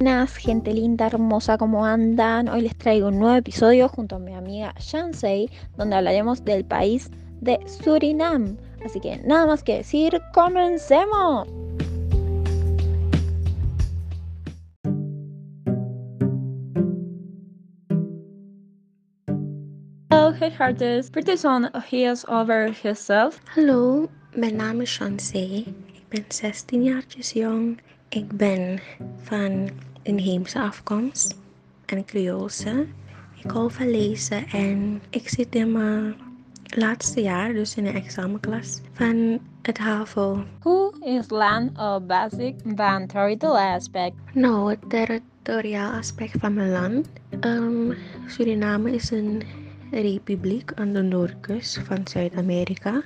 Buenas, gente linda, hermosa, ¿cómo andan? Hoy les traigo un nuevo episodio junto a mi amiga Shansei, donde hablaremos del país de Surinam. Así que nada más que decir, comencemos. Hello, hey hearters. Vertel on eens over yourself. Hallo, mijn naam is Shansei. Ik ben 16 jaartjes jong. Ik ben van inheemse afkomst en Creoolse. Ik hou van lezen en ik zit in mijn laatste jaar, dus in de examenklas van het HAVO. Hoe is land een basic van territorial aspect? Nou, het territoriaal aspect van mijn land. Ehm, Suriname is een republiek aan de noordkust van Zuid-Amerika.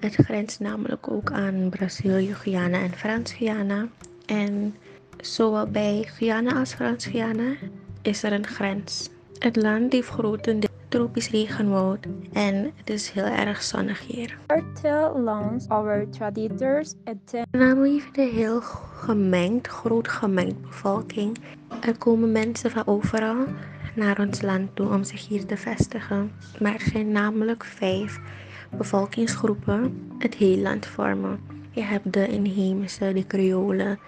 Het grenst namelijk ook aan Brazilië, Guyana en Frans-Guyana. En zowel bij Guyana als Frans-Guyana is er een grens. Het land heeft grotendeels tropisch regenwoud en het is heel erg zonnig hier. Vertel ons over traditors Suriname heeft een heel gemengd, groot gemengd bevolking. Er komen mensen van overal naar ons land toe om zich hier te vestigen. Maar er zijn namelijk vijf bevolkingsgroepen het heel land vormen. Je hebt de inheemse, de Creolen,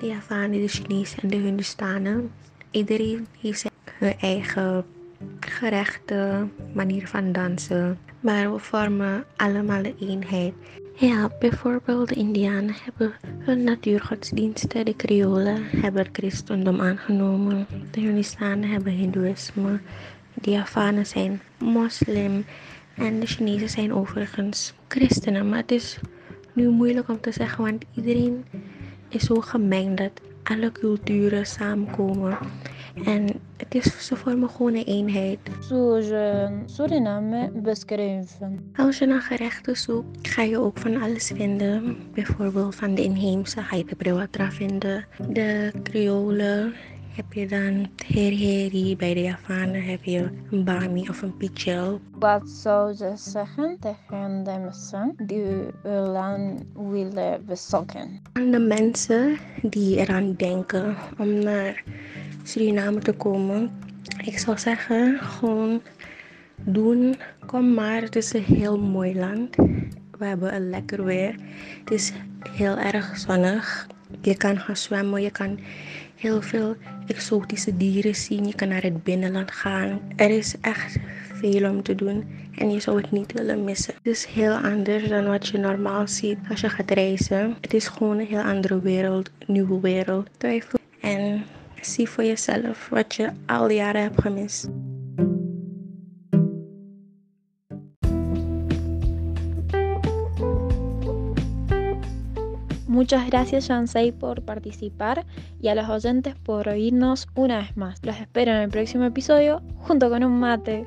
de Javanen, de Chinezen en de Hindustanen. Iedereen heeft zijn eigen gerechten, manier van dansen. Maar we vormen allemaal de eenheid. Ja, bijvoorbeeld de Indianen hebben hun natuurgodsdiensten, de Creolen hebben christendom aangenomen, de Hindustanen hebben hindoeïsme, de Javanen zijn moslim en de Chinezen zijn overigens christenen. Maar het is nu moeilijk om te zeggen, want iedereen is zo gemengd dat alle culturen samenkomen. En het is, ze vormen gewoon een eenheid. Zoals Suriname beschreven. Als je naar gerechten zoekt, ga je ook van alles vinden. Bijvoorbeeld van de inheemse ga je vinden. De Creolen heb je dan heri Bij de Javanen heb je een bami of een pichel. Wat zou je zeggen tegen de mensen die hun land willen bezoeken? Aan de mensen die eraan denken om naar Suriname te komen. Ik zou zeggen, gewoon doen. Kom maar, het is een heel mooi land. We hebben een lekker weer. Het is heel erg zonnig. Je kan gaan zwemmen, je kan heel veel exotische dieren zien. Je kan naar het binnenland gaan. Er is echt veel om te doen en je zou het niet willen missen. Het is heel anders dan wat je normaal ziet als je gaat reizen. Het is gewoon een heel andere wereld, nieuwe wereld. Twijfel en zie voor jezelf wat je al jaren hebt gemist. Muchas gracias Shansei por participar y a los oyentes por oírnos una vez más. Los espero en el próximo episodio junto con un mate.